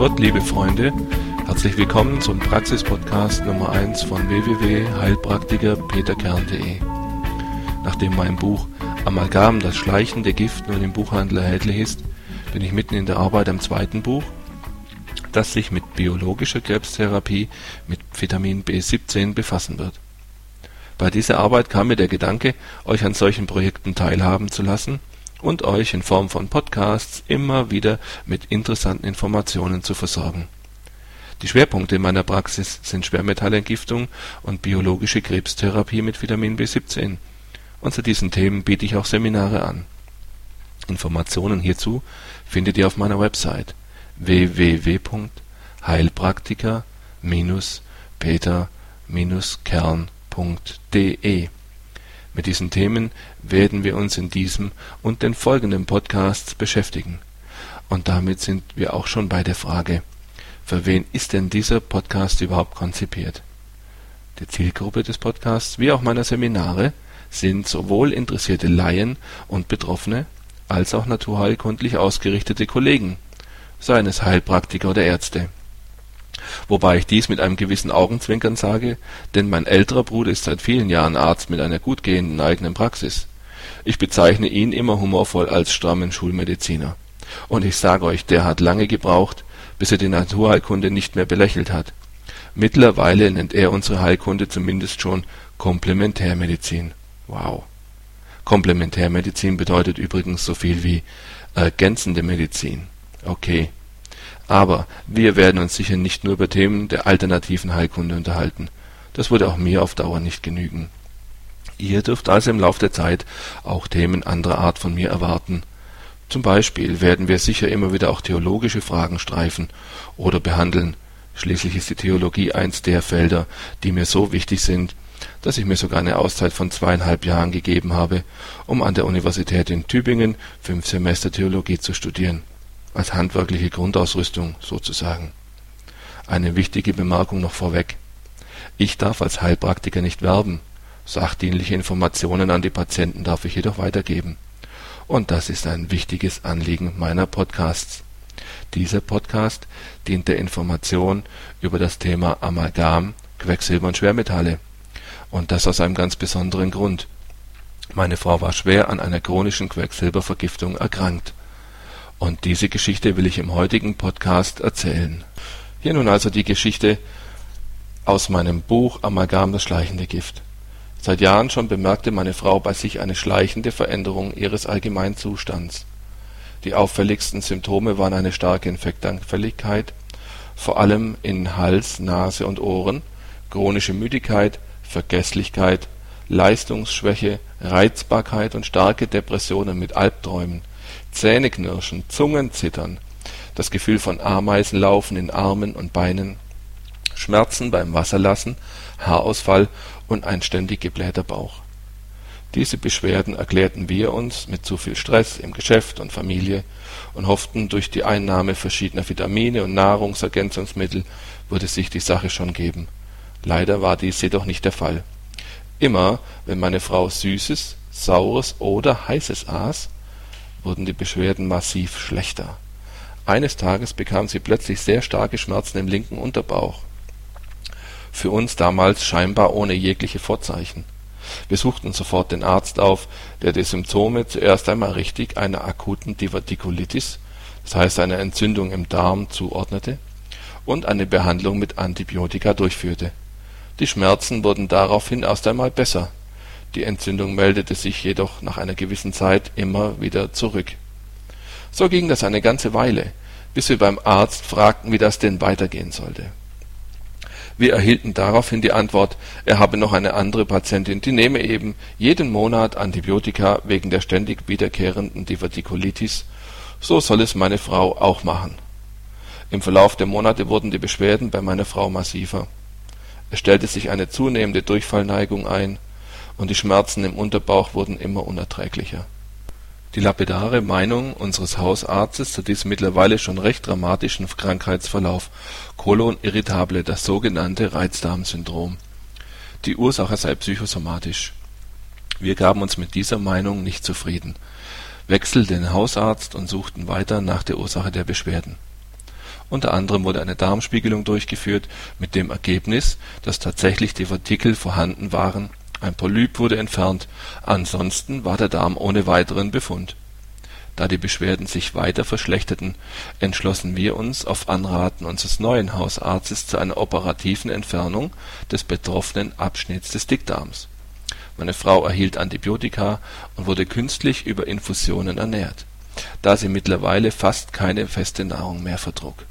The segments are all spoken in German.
Gott, liebe Freunde. Herzlich willkommen zum Praxis-Podcast Nummer 1 von www.heilpraktikerpeterkern.de. Nachdem mein Buch Amalgam, das schleichende Gift nun im Buchhandel erhältlich ist, bin ich mitten in der Arbeit am zweiten Buch, das sich mit biologischer Krebstherapie mit Vitamin B17 befassen wird. Bei dieser Arbeit kam mir der Gedanke, euch an solchen Projekten teilhaben zu lassen und euch in Form von Podcasts immer wieder mit interessanten Informationen zu versorgen. Die Schwerpunkte meiner Praxis sind Schwermetallentgiftung und biologische Krebstherapie mit Vitamin B17, und zu diesen Themen biete ich auch Seminare an. Informationen hierzu findet ihr auf meiner Website www.heilpraktiker-peter-kern.de mit diesen Themen werden wir uns in diesem und den folgenden Podcasts beschäftigen. Und damit sind wir auch schon bei der Frage, für wen ist denn dieser Podcast überhaupt konzipiert? Die Zielgruppe des Podcasts wie auch meiner Seminare sind sowohl interessierte Laien und Betroffene als auch naturheilkundlich ausgerichtete Kollegen, seien es Heilpraktiker oder Ärzte wobei ich dies mit einem gewissen Augenzwinkern sage, denn mein älterer Bruder ist seit vielen Jahren Arzt mit einer gut gehenden eigenen Praxis. Ich bezeichne ihn immer humorvoll als strammen Schulmediziner. Und ich sage euch, der hat lange gebraucht, bis er die Naturheilkunde nicht mehr belächelt hat. Mittlerweile nennt er unsere Heilkunde zumindest schon Komplementärmedizin. Wow. Komplementärmedizin bedeutet übrigens so viel wie ergänzende Medizin. Okay, aber wir werden uns sicher nicht nur über Themen der alternativen Heilkunde unterhalten. Das würde auch mir auf Dauer nicht genügen. Ihr dürft also im Lauf der Zeit auch Themen anderer Art von mir erwarten. Zum Beispiel werden wir sicher immer wieder auch theologische Fragen streifen oder behandeln. Schließlich ist die Theologie eins der Felder, die mir so wichtig sind, dass ich mir sogar eine Auszeit von zweieinhalb Jahren gegeben habe, um an der Universität in Tübingen fünf Semester Theologie zu studieren als handwerkliche Grundausrüstung sozusagen. Eine wichtige Bemerkung noch vorweg: Ich darf als Heilpraktiker nicht werben, sachdienliche Informationen an die Patienten darf ich jedoch weitergeben. Und das ist ein wichtiges Anliegen meiner Podcasts. Dieser Podcast dient der Information über das Thema Amalgam, Quecksilber und Schwermetalle. Und das aus einem ganz besonderen Grund. Meine Frau war schwer an einer chronischen Quecksilbervergiftung erkrankt und diese Geschichte will ich im heutigen Podcast erzählen. Hier nun also die Geschichte aus meinem Buch Amalgam das schleichende Gift. Seit Jahren schon bemerkte meine Frau bei sich eine schleichende Veränderung ihres Allgemeinzustands. Die auffälligsten Symptome waren eine starke Infektanfälligkeit, vor allem in Hals, Nase und Ohren, chronische Müdigkeit, Vergesslichkeit, Leistungsschwäche, Reizbarkeit und starke Depressionen mit Albträumen Zähneknirschen, Zungenzittern, das Gefühl von Ameisenlaufen in Armen und Beinen, Schmerzen beim Wasserlassen, Haarausfall und ein ständig geblähter Bauch. Diese Beschwerden erklärten wir uns mit zu viel Stress im Geschäft und Familie und hofften, durch die Einnahme verschiedener Vitamine und Nahrungsergänzungsmittel würde sich die Sache schon geben. Leider war dies jedoch nicht der Fall. Immer, wenn meine Frau Süßes, Saures oder Heißes aß wurden die Beschwerden massiv schlechter. Eines Tages bekam sie plötzlich sehr starke Schmerzen im linken Unterbauch. Für uns damals scheinbar ohne jegliche Vorzeichen. Wir suchten sofort den Arzt auf, der die Symptome zuerst einmal richtig einer akuten Divertikulitis, das heißt einer Entzündung im Darm, zuordnete und eine Behandlung mit Antibiotika durchführte. Die Schmerzen wurden daraufhin erst einmal besser die Entzündung meldete sich jedoch nach einer gewissen Zeit immer wieder zurück. So ging das eine ganze Weile, bis wir beim Arzt fragten, wie das denn weitergehen sollte. Wir erhielten daraufhin die Antwort, er habe noch eine andere Patientin, die nehme eben jeden Monat Antibiotika wegen der ständig wiederkehrenden Divertikulitis, so soll es meine Frau auch machen. Im Verlauf der Monate wurden die Beschwerden bei meiner Frau massiver. Es stellte sich eine zunehmende Durchfallneigung ein und die Schmerzen im Unterbauch wurden immer unerträglicher. Die lapidare Meinung unseres Hausarztes zu diesem mittlerweile schon recht dramatischen Krankheitsverlauf Kolon irritable, das sogenannte Reizdarmsyndrom. Die Ursache sei psychosomatisch. Wir gaben uns mit dieser Meinung nicht zufrieden, wechselten den Hausarzt und suchten weiter nach der Ursache der Beschwerden. Unter anderem wurde eine Darmspiegelung durchgeführt, mit dem Ergebnis, dass tatsächlich die Partikel vorhanden waren, ein Polyp wurde entfernt, ansonsten war der Darm ohne weiteren Befund. Da die Beschwerden sich weiter verschlechterten, entschlossen wir uns auf Anraten unseres neuen Hausarztes zu einer operativen Entfernung des betroffenen Abschnitts des Dickdarms. Meine Frau erhielt Antibiotika und wurde künstlich über Infusionen ernährt, da sie mittlerweile fast keine feste Nahrung mehr vertrug.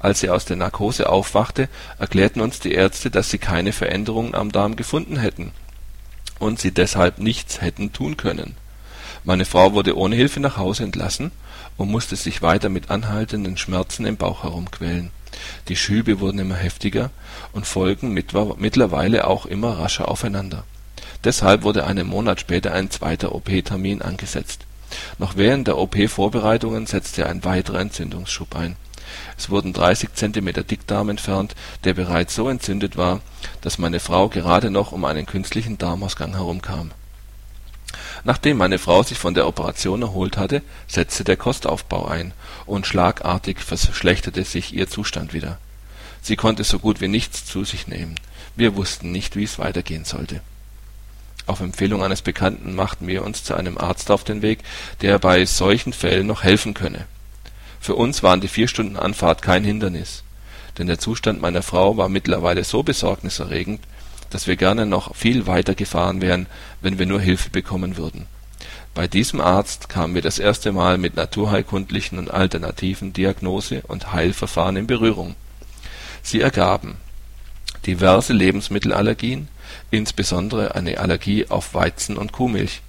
Als sie aus der Narkose aufwachte, erklärten uns die Ärzte, dass sie keine Veränderungen am Darm gefunden hätten und sie deshalb nichts hätten tun können. Meine Frau wurde ohne Hilfe nach Hause entlassen und musste sich weiter mit anhaltenden Schmerzen im Bauch herumquälen. Die Schübe wurden immer heftiger und folgten mittlerweile auch immer rascher aufeinander. Deshalb wurde einen Monat später ein zweiter OP-Termin angesetzt. Noch während der OP-Vorbereitungen setzte ein weiterer Entzündungsschub ein. Es wurden 30 Zentimeter Dickdarm entfernt, der bereits so entzündet war, dass meine Frau gerade noch um einen künstlichen Darmausgang herumkam. Nachdem meine Frau sich von der Operation erholt hatte, setzte der Kostaufbau ein, und schlagartig verschlechterte sich ihr Zustand wieder. Sie konnte so gut wie nichts zu sich nehmen. Wir wussten nicht, wie es weitergehen sollte. Auf Empfehlung eines Bekannten machten wir uns zu einem Arzt auf den Weg, der bei solchen Fällen noch helfen könne. Für uns waren die vier Stunden Anfahrt kein Hindernis, denn der Zustand meiner Frau war mittlerweile so besorgniserregend, dass wir gerne noch viel weiter gefahren wären, wenn wir nur Hilfe bekommen würden. Bei diesem Arzt kamen wir das erste Mal mit naturheilkundlichen und alternativen Diagnose und Heilverfahren in Berührung. Sie ergaben diverse Lebensmittelallergien, insbesondere eine Allergie auf Weizen und Kuhmilch.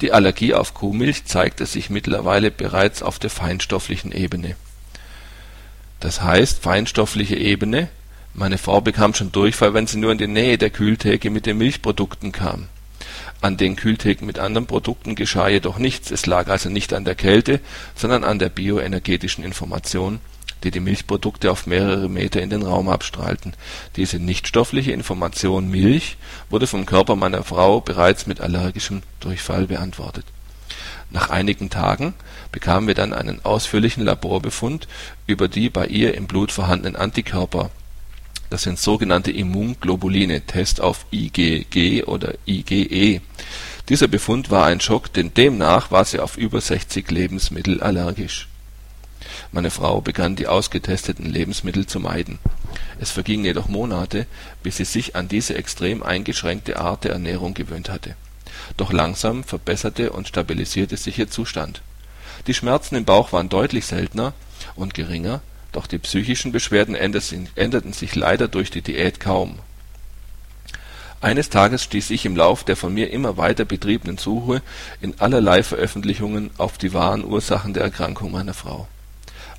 Die Allergie auf Kuhmilch zeigte sich mittlerweile bereits auf der feinstofflichen Ebene. Das heißt feinstoffliche Ebene meine Frau bekam schon Durchfall, wenn sie nur in die Nähe der Kühltheke mit den Milchprodukten kam. An den Kühltheken mit anderen Produkten geschah jedoch nichts, es lag also nicht an der Kälte, sondern an der bioenergetischen Information, die die Milchprodukte auf mehrere Meter in den Raum abstrahlten. Diese nichtstoffliche Information Milch wurde vom Körper meiner Frau bereits mit allergischem Durchfall beantwortet. Nach einigen Tagen bekamen wir dann einen ausführlichen Laborbefund über die bei ihr im Blut vorhandenen Antikörper das sind sogenannte Immunglobuline (Test auf IgG oder IgE). Dieser Befund war ein Schock, denn demnach war sie auf über 60 Lebensmittel allergisch. Meine Frau begann die ausgetesteten Lebensmittel zu meiden. Es vergingen jedoch Monate, bis sie sich an diese extrem eingeschränkte Art der Ernährung gewöhnt hatte. Doch langsam verbesserte und stabilisierte sich ihr Zustand. Die Schmerzen im Bauch waren deutlich seltener und geringer doch die psychischen Beschwerden änderten sich leider durch die Diät kaum. Eines Tages stieß ich im Lauf der von mir immer weiter betriebenen Suche in allerlei Veröffentlichungen auf die wahren Ursachen der Erkrankung meiner Frau.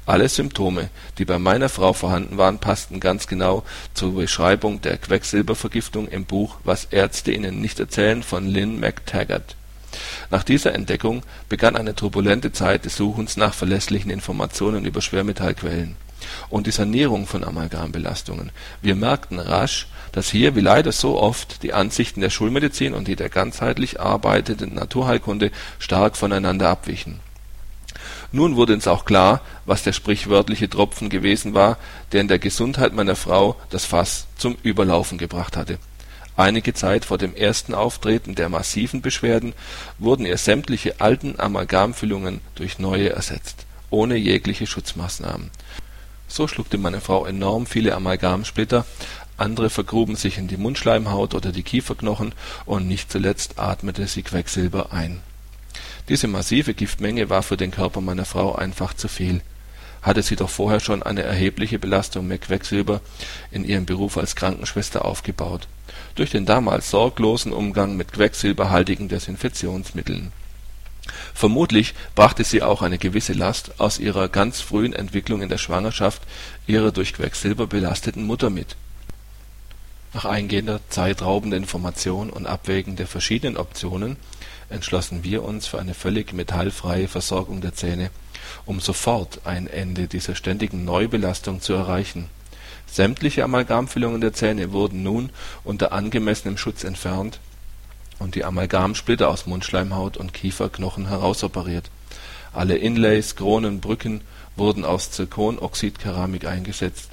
Alle Symptome, die bei meiner Frau vorhanden waren, passten ganz genau zur Beschreibung der Quecksilbervergiftung im Buch Was Ärzte Ihnen nicht erzählen von Lynn McTaggart. Nach dieser Entdeckung begann eine turbulente Zeit des Suchens nach verlässlichen Informationen über Schwermetallquellen und die Sanierung von Amalgambelastungen. Wir merkten rasch, dass hier wie leider so oft die Ansichten der Schulmedizin und die der ganzheitlich arbeitenden Naturheilkunde stark voneinander abwichen. Nun wurde uns auch klar, was der sprichwörtliche Tropfen gewesen war, der in der Gesundheit meiner Frau das Fass zum Überlaufen gebracht hatte. Einige Zeit vor dem ersten Auftreten der massiven Beschwerden wurden ihr sämtliche alten Amalgamfüllungen durch neue ersetzt, ohne jegliche Schutzmaßnahmen so schluckte meine Frau enorm viele Amalgamsplitter, andere vergruben sich in die Mundschleimhaut oder die Kieferknochen und nicht zuletzt atmete sie Quecksilber ein. Diese massive Giftmenge war für den Körper meiner Frau einfach zu viel. Hatte sie doch vorher schon eine erhebliche Belastung mit Quecksilber in ihrem Beruf als Krankenschwester aufgebaut, durch den damals sorglosen Umgang mit quecksilberhaltigen Desinfektionsmitteln Vermutlich brachte sie auch eine gewisse Last aus ihrer ganz frühen Entwicklung in der Schwangerschaft ihrer durch Quecksilber belasteten Mutter mit. Nach eingehender, zeitraubender Information und Abwägen der verschiedenen Optionen entschlossen wir uns für eine völlig metallfreie Versorgung der Zähne, um sofort ein Ende dieser ständigen Neubelastung zu erreichen. Sämtliche Amalgamfüllungen der Zähne wurden nun unter angemessenem Schutz entfernt und die Amalgamsplitter aus Mundschleimhaut und Kieferknochen herausoperiert. Alle Inlays, Kronen, Brücken wurden aus Zirkonoxidkeramik eingesetzt,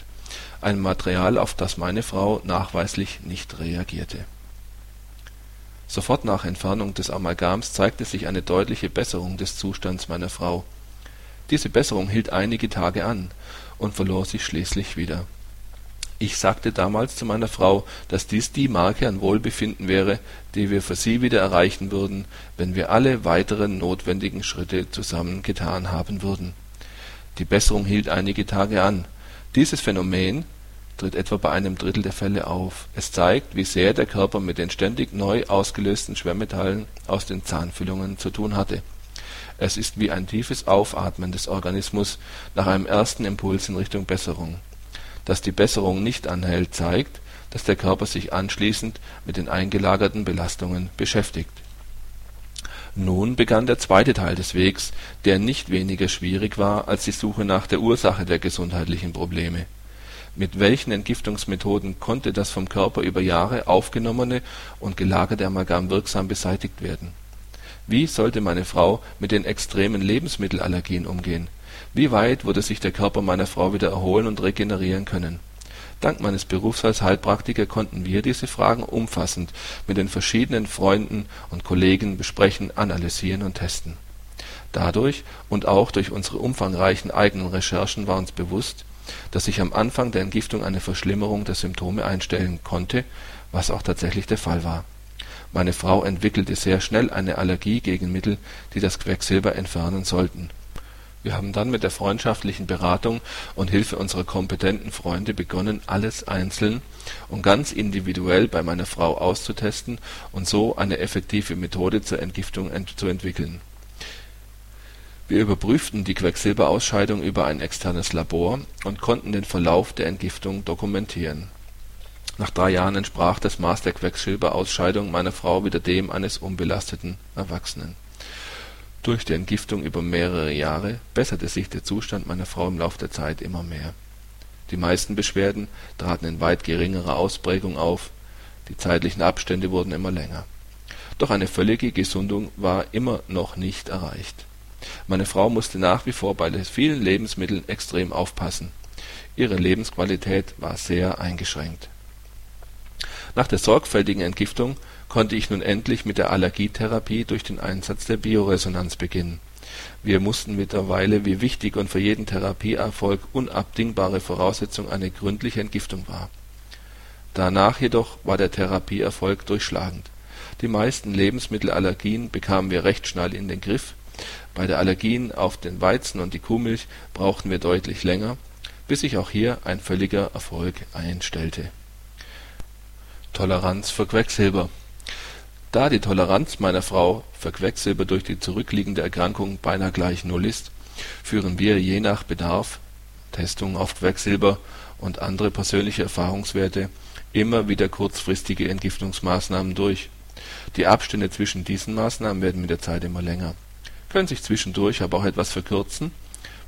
ein Material, auf das meine Frau nachweislich nicht reagierte. Sofort nach Entfernung des Amalgams zeigte sich eine deutliche Besserung des Zustands meiner Frau. Diese Besserung hielt einige Tage an und verlor sich schließlich wieder. Ich sagte damals zu meiner Frau, dass dies die Marke an Wohlbefinden wäre, die wir für sie wieder erreichen würden, wenn wir alle weiteren notwendigen Schritte zusammen getan haben würden. Die Besserung hielt einige Tage an. Dieses Phänomen tritt etwa bei einem Drittel der Fälle auf. Es zeigt, wie sehr der Körper mit den ständig neu ausgelösten Schwermetallen aus den Zahnfüllungen zu tun hatte. Es ist wie ein tiefes Aufatmen des Organismus nach einem ersten Impuls in Richtung Besserung dass die Besserung nicht anhält, zeigt, dass der Körper sich anschließend mit den eingelagerten Belastungen beschäftigt. Nun begann der zweite Teil des Wegs, der nicht weniger schwierig war als die Suche nach der Ursache der gesundheitlichen Probleme. Mit welchen Entgiftungsmethoden konnte das vom Körper über Jahre aufgenommene und gelagerte Amalgam wirksam beseitigt werden? Wie sollte meine Frau mit den extremen Lebensmittelallergien umgehen wie weit würde sich der Körper meiner Frau wieder erholen und regenerieren können? Dank meines Berufs als Heilpraktiker konnten wir diese Fragen umfassend mit den verschiedenen Freunden und Kollegen besprechen, analysieren und testen. Dadurch und auch durch unsere umfangreichen eigenen Recherchen war uns bewusst, dass sich am Anfang der Entgiftung eine Verschlimmerung der Symptome einstellen konnte, was auch tatsächlich der Fall war. Meine Frau entwickelte sehr schnell eine Allergie gegen Mittel, die das Quecksilber entfernen sollten wir haben dann mit der freundschaftlichen Beratung und Hilfe unserer kompetenten Freunde begonnen, alles einzeln und ganz individuell bei meiner Frau auszutesten und so eine effektive Methode zur Entgiftung zu entwickeln. Wir überprüften die Quecksilberausscheidung über ein externes Labor und konnten den Verlauf der Entgiftung dokumentieren. Nach drei Jahren entsprach das Maß der Quecksilberausscheidung meiner Frau wieder dem eines unbelasteten Erwachsenen durch die Entgiftung über mehrere Jahre besserte sich der Zustand meiner Frau im Lauf der Zeit immer mehr. Die meisten Beschwerden traten in weit geringerer Ausprägung auf, die zeitlichen Abstände wurden immer länger. Doch eine völlige Gesundung war immer noch nicht erreicht. Meine Frau musste nach wie vor bei vielen Lebensmitteln extrem aufpassen. Ihre Lebensqualität war sehr eingeschränkt. Nach der sorgfältigen Entgiftung konnte ich nun endlich mit der Allergietherapie durch den Einsatz der Bioresonanz beginnen. Wir mussten mittlerweile, wie wichtig und für jeden Therapieerfolg unabdingbare Voraussetzung eine gründliche Entgiftung war. Danach jedoch war der Therapieerfolg durchschlagend. Die meisten Lebensmittelallergien bekamen wir recht schnell in den Griff, bei der Allergien auf den Weizen und die Kuhmilch brauchten wir deutlich länger, bis sich auch hier ein völliger Erfolg einstellte. Toleranz für Quecksilber da die Toleranz meiner Frau für Quecksilber durch die zurückliegende Erkrankung beinahe gleich Null ist, führen wir je nach Bedarf (Testung auf Quecksilber und andere persönliche Erfahrungswerte) immer wieder kurzfristige Entgiftungsmaßnahmen durch. Die Abstände zwischen diesen Maßnahmen werden mit der Zeit immer länger, können sich zwischendurch aber auch etwas verkürzen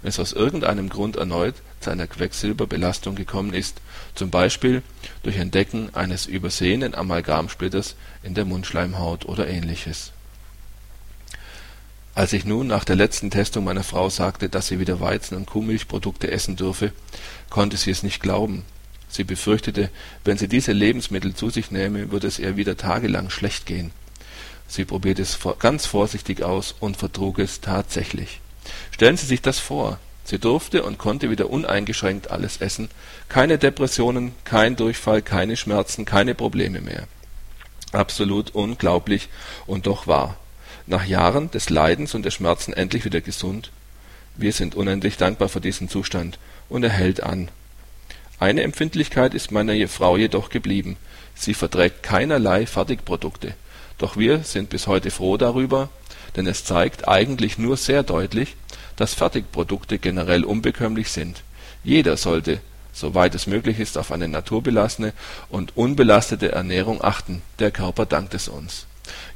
wenn es aus irgendeinem Grund erneut zu einer Quecksilberbelastung gekommen ist, zum Beispiel durch Entdecken eines übersehenen Amalgamsplitters in der Mundschleimhaut oder ähnliches. Als ich nun nach der letzten Testung meiner Frau sagte, dass sie wieder Weizen und Kuhmilchprodukte essen dürfe, konnte sie es nicht glauben. Sie befürchtete, wenn sie diese Lebensmittel zu sich nähme, würde es ihr wieder tagelang schlecht gehen. Sie probierte es ganz vorsichtig aus und vertrug es tatsächlich Stellen Sie sich das vor, sie durfte und konnte wieder uneingeschränkt alles essen, keine Depressionen, kein Durchfall, keine Schmerzen, keine Probleme mehr. Absolut unglaublich und doch wahr. Nach Jahren des Leidens und der Schmerzen endlich wieder gesund. Wir sind unendlich dankbar für diesen Zustand und er hält an. Eine Empfindlichkeit ist meiner Frau jedoch geblieben. Sie verträgt keinerlei Fertigprodukte. Doch wir sind bis heute froh darüber, denn es zeigt eigentlich nur sehr deutlich, dass Fertigprodukte generell unbekömmlich sind. Jeder sollte, soweit es möglich ist, auf eine naturbelassene und unbelastete Ernährung achten. Der Körper dankt es uns.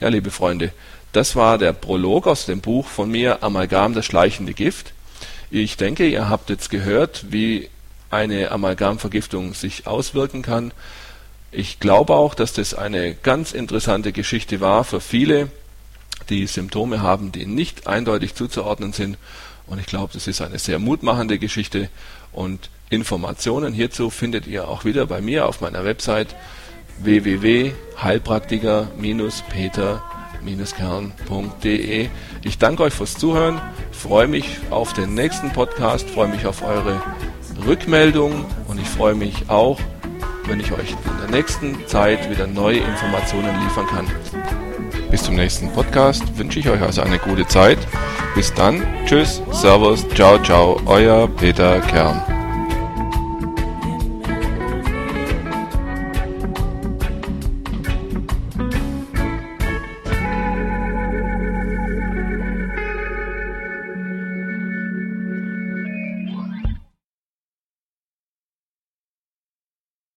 Ja, liebe Freunde, das war der Prolog aus dem Buch von mir Amalgam, das schleichende Gift. Ich denke, ihr habt jetzt gehört, wie eine Amalgamvergiftung sich auswirken kann. Ich glaube auch, dass das eine ganz interessante Geschichte war für viele, die Symptome haben, die nicht eindeutig zuzuordnen sind. Und ich glaube, das ist eine sehr mutmachende Geschichte. Und Informationen hierzu findet ihr auch wieder bei mir auf meiner Website www.heilpraktiker-peter-kern.de. Ich danke euch fürs Zuhören, freue mich auf den nächsten Podcast, freue mich auf eure Rückmeldung und ich freue mich auch, wenn ich euch in der nächsten Zeit wieder neue Informationen liefern kann. Bis zum nächsten Podcast wünsche ich euch also eine gute Zeit. Bis dann, tschüss, servus, ciao, ciao, euer Peter Kern.